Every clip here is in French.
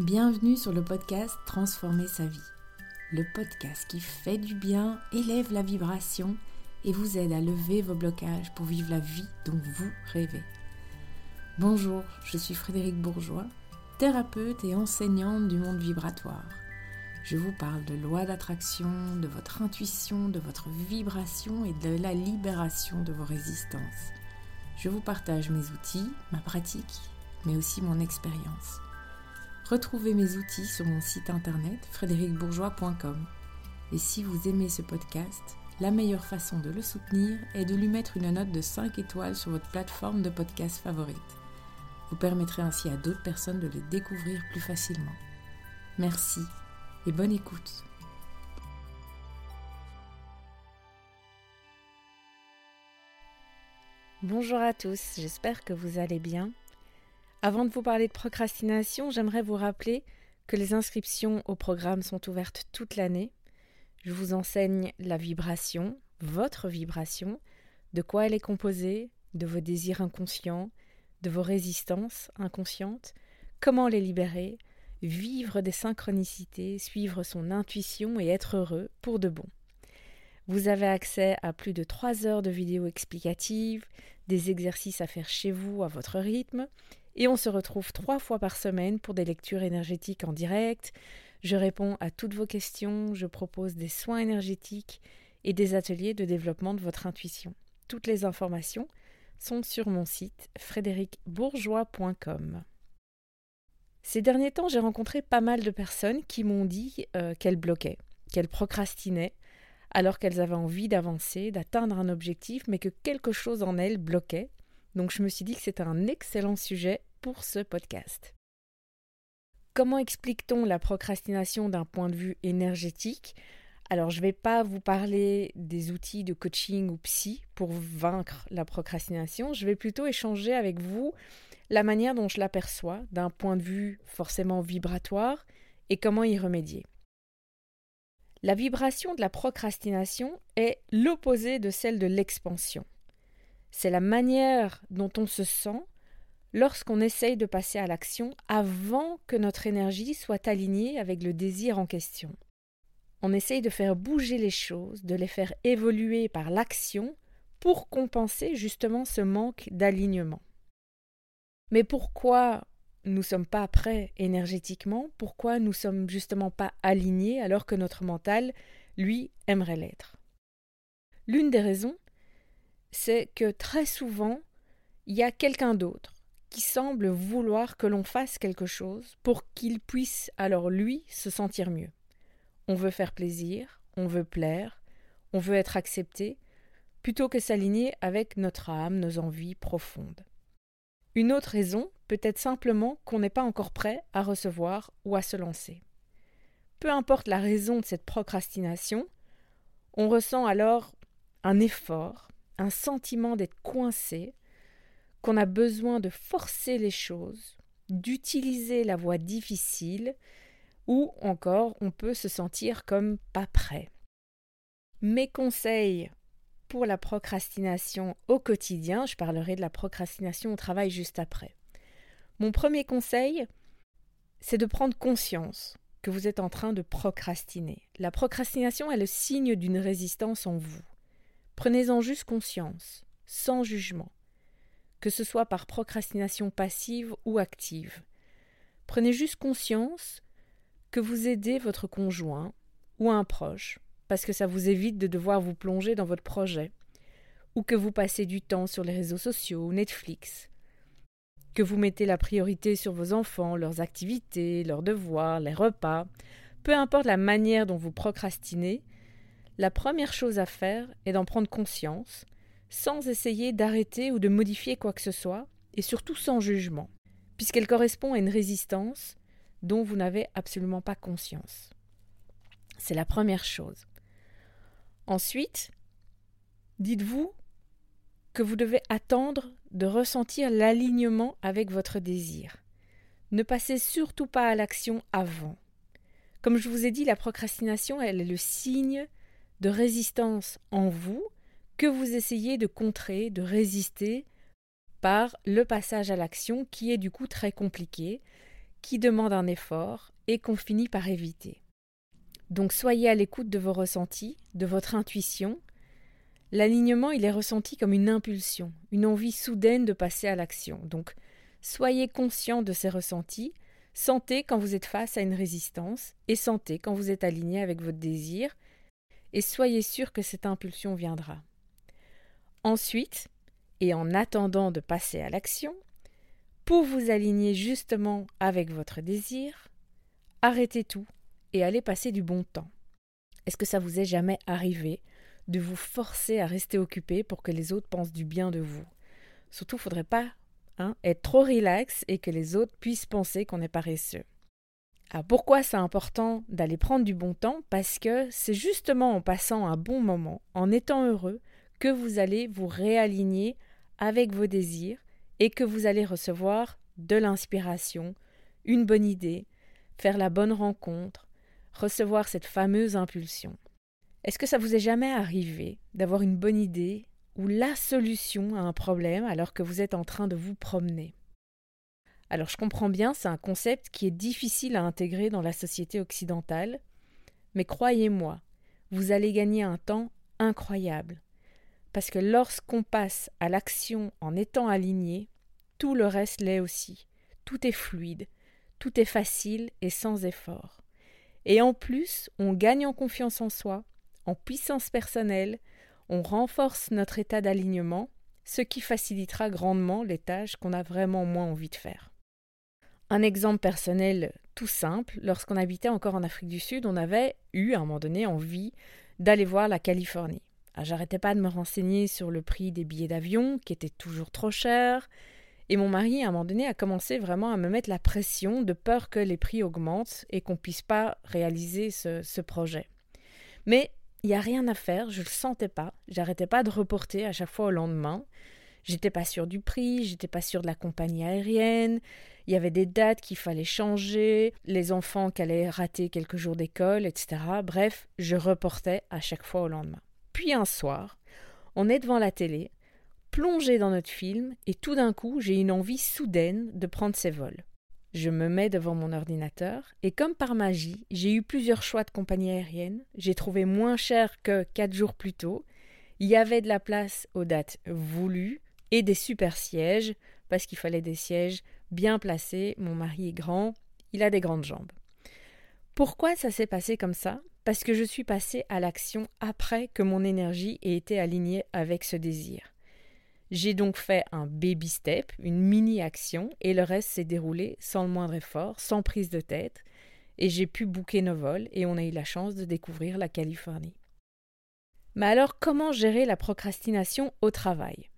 Bienvenue sur le podcast Transformer sa vie. Le podcast qui fait du bien, élève la vibration et vous aide à lever vos blocages pour vivre la vie dont vous rêvez. Bonjour, je suis Frédéric Bourgeois, thérapeute et enseignante du monde vibratoire. Je vous parle de loi d'attraction, de votre intuition, de votre vibration et de la libération de vos résistances. Je vous partage mes outils, ma pratique, mais aussi mon expérience. Retrouvez mes outils sur mon site internet frédéricbourgeois.com. Et si vous aimez ce podcast, la meilleure façon de le soutenir est de lui mettre une note de 5 étoiles sur votre plateforme de podcast favorite. Vous permettrez ainsi à d'autres personnes de le découvrir plus facilement. Merci et bonne écoute. Bonjour à tous, j'espère que vous allez bien. Avant de vous parler de procrastination, j'aimerais vous rappeler que les inscriptions au programme sont ouvertes toute l'année. Je vous enseigne la vibration, votre vibration, de quoi elle est composée, de vos désirs inconscients, de vos résistances inconscientes, comment les libérer, vivre des synchronicités, suivre son intuition et être heureux pour de bon. Vous avez accès à plus de trois heures de vidéos explicatives, des exercices à faire chez vous à votre rythme, et on se retrouve trois fois par semaine pour des lectures énergétiques en direct. Je réponds à toutes vos questions, je propose des soins énergétiques et des ateliers de développement de votre intuition. Toutes les informations sont sur mon site frédéricbourgeois.com. Ces derniers temps, j'ai rencontré pas mal de personnes qui m'ont dit euh, qu'elles bloquaient, qu'elles procrastinaient, alors qu'elles avaient envie d'avancer, d'atteindre un objectif, mais que quelque chose en elles bloquait, donc je me suis dit que c'était un excellent sujet pour ce podcast. Comment explique-t-on la procrastination d'un point de vue énergétique? Alors je ne vais pas vous parler des outils de coaching ou psy pour vaincre la procrastination, je vais plutôt échanger avec vous la manière dont je l'aperçois d'un point de vue forcément vibratoire et comment y remédier. La vibration de la procrastination est l'opposé de celle de l'expansion c'est la manière dont on se sent lorsqu'on essaye de passer à l'action avant que notre énergie soit alignée avec le désir en question. On essaye de faire bouger les choses, de les faire évoluer par l'action pour compenser justement ce manque d'alignement. Mais pourquoi nous ne sommes pas prêts énergétiquement? Pourquoi nous ne sommes justement pas alignés alors que notre mental, lui, aimerait l'être? L'une des raisons, c'est que très souvent, il y a quelqu'un d'autre qui semble vouloir que l'on fasse quelque chose pour qu'il puisse alors lui se sentir mieux. On veut faire plaisir, on veut plaire, on veut être accepté, plutôt que s'aligner avec notre âme, nos envies profondes. Une autre raison peut être simplement qu'on n'est pas encore prêt à recevoir ou à se lancer. Peu importe la raison de cette procrastination, on ressent alors un effort, un sentiment d'être coincé, qu'on a besoin de forcer les choses, d'utiliser la voie difficile, ou encore on peut se sentir comme pas prêt. Mes conseils pour la procrastination au quotidien, je parlerai de la procrastination au travail juste après. Mon premier conseil, c'est de prendre conscience que vous êtes en train de procrastiner. La procrastination est le signe d'une résistance en vous. Prenez-en juste conscience, sans jugement, que ce soit par procrastination passive ou active. Prenez juste conscience que vous aidez votre conjoint ou un proche, parce que ça vous évite de devoir vous plonger dans votre projet, ou que vous passez du temps sur les réseaux sociaux Netflix, que vous mettez la priorité sur vos enfants, leurs activités, leurs devoirs, les repas, peu importe la manière dont vous procrastinez, la première chose à faire est d'en prendre conscience, sans essayer d'arrêter ou de modifier quoi que ce soit, et surtout sans jugement, puisqu'elle correspond à une résistance dont vous n'avez absolument pas conscience. C'est la première chose. Ensuite, dites-vous que vous devez attendre de ressentir l'alignement avec votre désir. Ne passez surtout pas à l'action avant. Comme je vous ai dit, la procrastination, elle est le signe de résistance en vous que vous essayez de contrer, de résister par le passage à l'action qui est du coup très compliqué, qui demandent un effort et qu'on finit par éviter. Donc soyez à l'écoute de vos ressentis, de votre intuition. L'alignement, il est ressenti comme une impulsion, une envie soudaine de passer à l'action. Donc soyez conscient de ces ressentis, sentez quand vous êtes face à une résistance et sentez quand vous êtes aligné avec votre désir et soyez sûr que cette impulsion viendra. Ensuite, et en attendant de passer à l'action, pour vous aligner justement avec votre désir, arrêtez tout et allez passer du bon temps. Est-ce que ça vous est jamais arrivé de vous forcer à rester occupé pour que les autres pensent du bien de vous? Surtout, faudrait pas hein, être trop relax et que les autres puissent penser qu'on est paresseux. Alors pourquoi c'est important d'aller prendre du bon temps? Parce que c'est justement en passant un bon moment, en étant heureux, que vous allez vous réaligner avec vos désirs et que vous allez recevoir de l'inspiration, une bonne idée, faire la bonne rencontre, recevoir cette fameuse impulsion. Est-ce que ça vous est jamais arrivé d'avoir une bonne idée ou la solution à un problème alors que vous êtes en train de vous promener? Alors je comprends bien, c'est un concept qui est difficile à intégrer dans la société occidentale, mais croyez-moi, vous allez gagner un temps incroyable. Parce que lorsqu'on passe à l'action en étant aligné, tout le reste l'est aussi. Tout est fluide, tout est facile et sans effort. Et en plus, on gagne en confiance en soi, en puissance personnelle, on renforce notre état d'alignement, ce qui facilitera grandement les tâches qu'on a vraiment moins envie de faire. Un exemple personnel tout simple, lorsqu'on habitait encore en Afrique du Sud, on avait eu à un moment donné envie d'aller voir la Californie. Ah, j'arrêtais pas de me renseigner sur le prix des billets d'avion, qui étaient toujours trop chers, et mon mari, à un moment donné, a commencé vraiment à me mettre la pression de peur que les prix augmentent et qu'on puisse pas réaliser ce, ce projet. Mais il n'y a rien à faire, je le sentais pas, j'arrêtais pas de reporter à chaque fois au lendemain. J'étais pas sûre du prix, j'étais pas sûre de la compagnie aérienne, il y avait des dates qu'il fallait changer, les enfants qui allaient rater quelques jours d'école, etc. Bref, je reportais à chaque fois au lendemain. Puis un soir, on est devant la télé, plongé dans notre film, et tout d'un coup j'ai une envie soudaine de prendre ses vols. Je me mets devant mon ordinateur, et comme par magie, j'ai eu plusieurs choix de compagnie aérienne, j'ai trouvé moins cher que quatre jours plus tôt, il y avait de la place aux dates voulues, et des super sièges, parce qu'il fallait des sièges bien placés, mon mari est grand, il a des grandes jambes. Pourquoi ça s'est passé comme ça? Parce que je suis passée à l'action après que mon énergie ait été alignée avec ce désir. J'ai donc fait un baby step, une mini-action, et le reste s'est déroulé sans le moindre effort, sans prise de tête, et j'ai pu bouquer nos vols, et on a eu la chance de découvrir la Californie. Mais alors, comment gérer la procrastination au travail?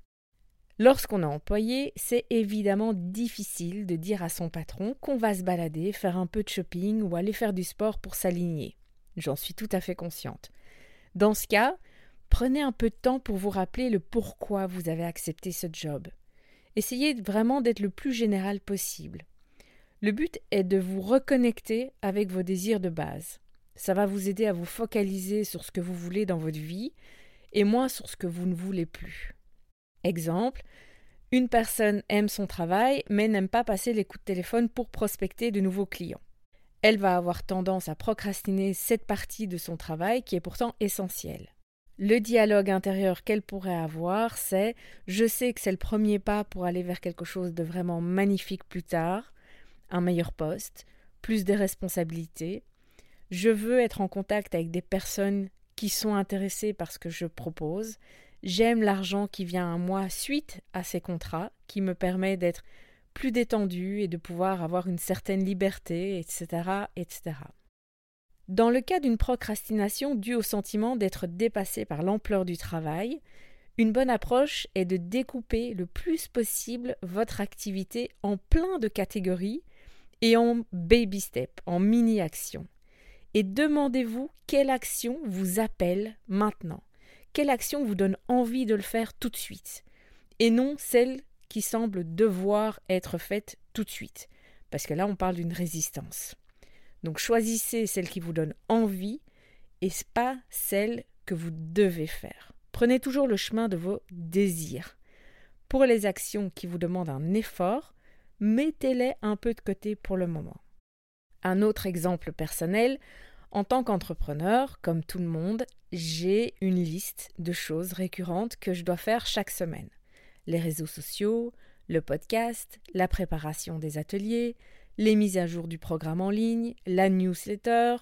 Lorsqu'on est employé, c'est évidemment difficile de dire à son patron qu'on va se balader, faire un peu de shopping ou aller faire du sport pour s'aligner. J'en suis tout à fait consciente. Dans ce cas, Prenez un peu de temps pour vous rappeler le pourquoi vous avez accepté ce job. Essayez vraiment d'être le plus général possible. Le but est de vous reconnecter avec vos désirs de base. Ça va vous aider à vous focaliser sur ce que vous voulez dans votre vie et moins sur ce que vous ne voulez plus. Exemple, une personne aime son travail mais n'aime pas passer les coups de téléphone pour prospecter de nouveaux clients. Elle va avoir tendance à procrastiner cette partie de son travail qui est pourtant essentielle. Le dialogue intérieur qu'elle pourrait avoir, c'est je sais que c'est le premier pas pour aller vers quelque chose de vraiment magnifique plus tard, un meilleur poste, plus de responsabilités. Je veux être en contact avec des personnes qui sont intéressées par ce que je propose. J'aime l'argent qui vient à moi suite à ces contrats, qui me permet d'être plus détendu et de pouvoir avoir une certaine liberté, etc., etc. Dans le cas d'une procrastination due au sentiment d'être dépassé par l'ampleur du travail, une bonne approche est de découper le plus possible votre activité en plein de catégories et en baby step, en mini actions. Et demandez-vous quelle action vous appelle maintenant, quelle action vous donne envie de le faire tout de suite, et non celle qui semble devoir être faite tout de suite, parce que là on parle d'une résistance. Donc choisissez celle qui vous donne envie et pas celle que vous devez faire. Prenez toujours le chemin de vos désirs. Pour les actions qui vous demandent un effort, mettez-les un peu de côté pour le moment. Un autre exemple personnel, en tant qu'entrepreneur, comme tout le monde, j'ai une liste de choses récurrentes que je dois faire chaque semaine. Les réseaux sociaux, le podcast, la préparation des ateliers, les mises à jour du programme en ligne, la newsletter,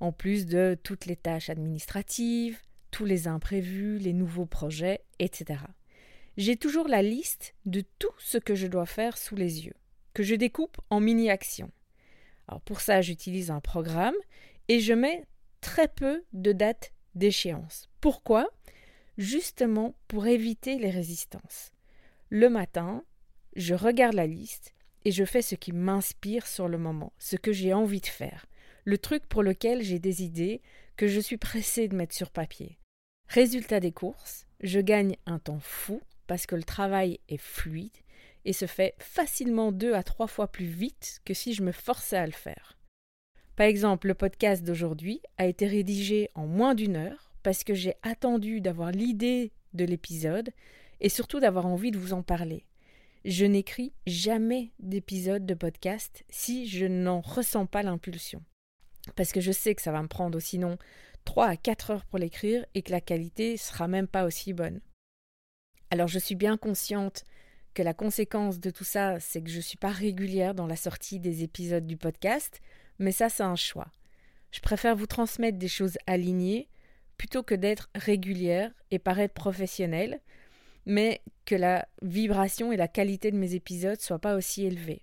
en plus de toutes les tâches administratives, tous les imprévus, les nouveaux projets, etc. J'ai toujours la liste de tout ce que je dois faire sous les yeux, que je découpe en mini-actions. Alors pour ça, j'utilise un programme et je mets très peu de dates d'échéance. Pourquoi? Justement pour éviter les résistances. Le matin, je regarde la liste et je fais ce qui m'inspire sur le moment, ce que j'ai envie de faire, le truc pour lequel j'ai des idées que je suis pressée de mettre sur papier. Résultat des courses, je gagne un temps fou parce que le travail est fluide et se fait facilement deux à trois fois plus vite que si je me forçais à le faire. Par exemple, le podcast d'aujourd'hui a été rédigé en moins d'une heure parce que j'ai attendu d'avoir l'idée de l'épisode et surtout d'avoir envie de vous en parler. Je n'écris jamais d'épisode de podcast si je n'en ressens pas l'impulsion. Parce que je sais que ça va me prendre sinon 3 à 4 heures pour l'écrire et que la qualité sera même pas aussi bonne. Alors je suis bien consciente que la conséquence de tout ça, c'est que je ne suis pas régulière dans la sortie des épisodes du podcast, mais ça c'est un choix. Je préfère vous transmettre des choses alignées plutôt que d'être régulière et paraître professionnelle, mais que la vibration et la qualité de mes épisodes soient pas aussi élevées.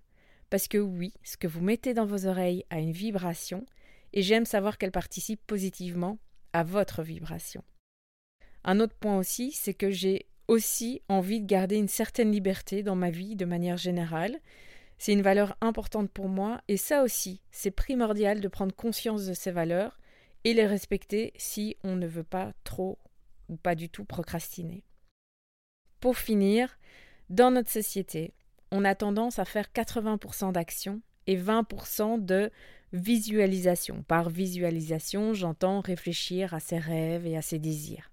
Parce que oui, ce que vous mettez dans vos oreilles a une vibration, et j'aime savoir qu'elle participe positivement à votre vibration. Un autre point aussi, c'est que j'ai aussi envie de garder une certaine liberté dans ma vie de manière générale. C'est une valeur importante pour moi et ça aussi, c'est primordial de prendre conscience de ces valeurs et les respecter si on ne veut pas trop ou pas du tout procrastiner. Pour finir, dans notre société, on a tendance à faire 80% d'actions et 20% de visualisation. Par visualisation, j'entends réfléchir à ses rêves et à ses désirs.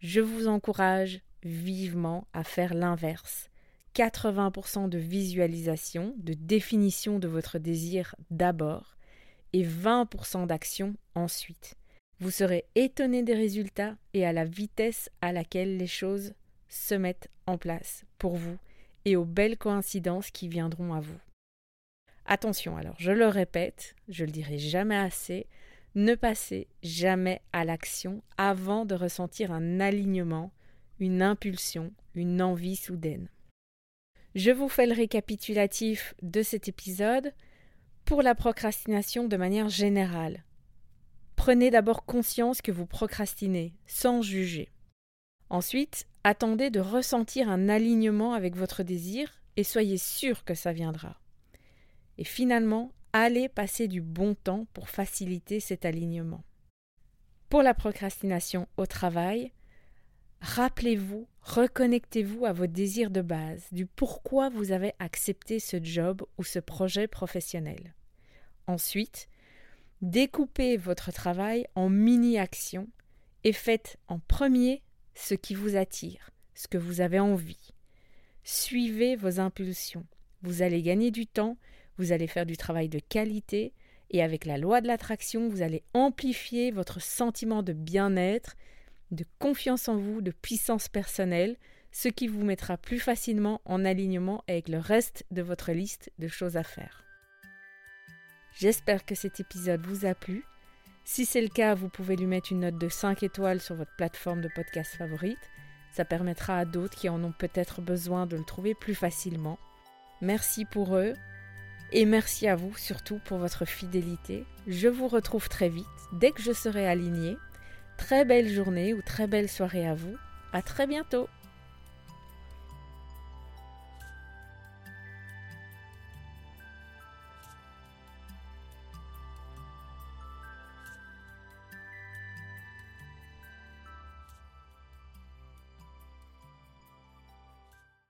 Je vous encourage vivement à faire l'inverse. 80% de visualisation, de définition de votre désir d'abord, et 20% d'action ensuite. Vous serez étonné des résultats et à la vitesse à laquelle les choses se mettent en place pour vous et aux belles coïncidences qui viendront à vous. Attention alors, je le répète, je le dirai jamais assez, ne passez jamais à l'action avant de ressentir un alignement, une impulsion, une envie soudaine. Je vous fais le récapitulatif de cet épisode pour la procrastination de manière générale. Prenez d'abord conscience que vous procrastinez, sans juger. Ensuite, attendez de ressentir un alignement avec votre désir et soyez sûr que ça viendra. Et finalement, allez passer du bon temps pour faciliter cet alignement. Pour la procrastination au travail, rappelez-vous, reconnectez-vous à vos désirs de base, du pourquoi vous avez accepté ce job ou ce projet professionnel. Ensuite, découpez votre travail en mini-actions et faites en premier ce qui vous attire, ce que vous avez envie. Suivez vos impulsions. Vous allez gagner du temps vous allez faire du travail de qualité et avec la loi de l'attraction, vous allez amplifier votre sentiment de bien-être, de confiance en vous, de puissance personnelle, ce qui vous mettra plus facilement en alignement avec le reste de votre liste de choses à faire. J'espère que cet épisode vous a plu. Si c'est le cas, vous pouvez lui mettre une note de 5 étoiles sur votre plateforme de podcast favorite. Ça permettra à d'autres qui en ont peut-être besoin de le trouver plus facilement. Merci pour eux et merci à vous surtout pour votre fidélité. Je vous retrouve très vite dès que je serai alignée. Très belle journée ou très belle soirée à vous. À très bientôt.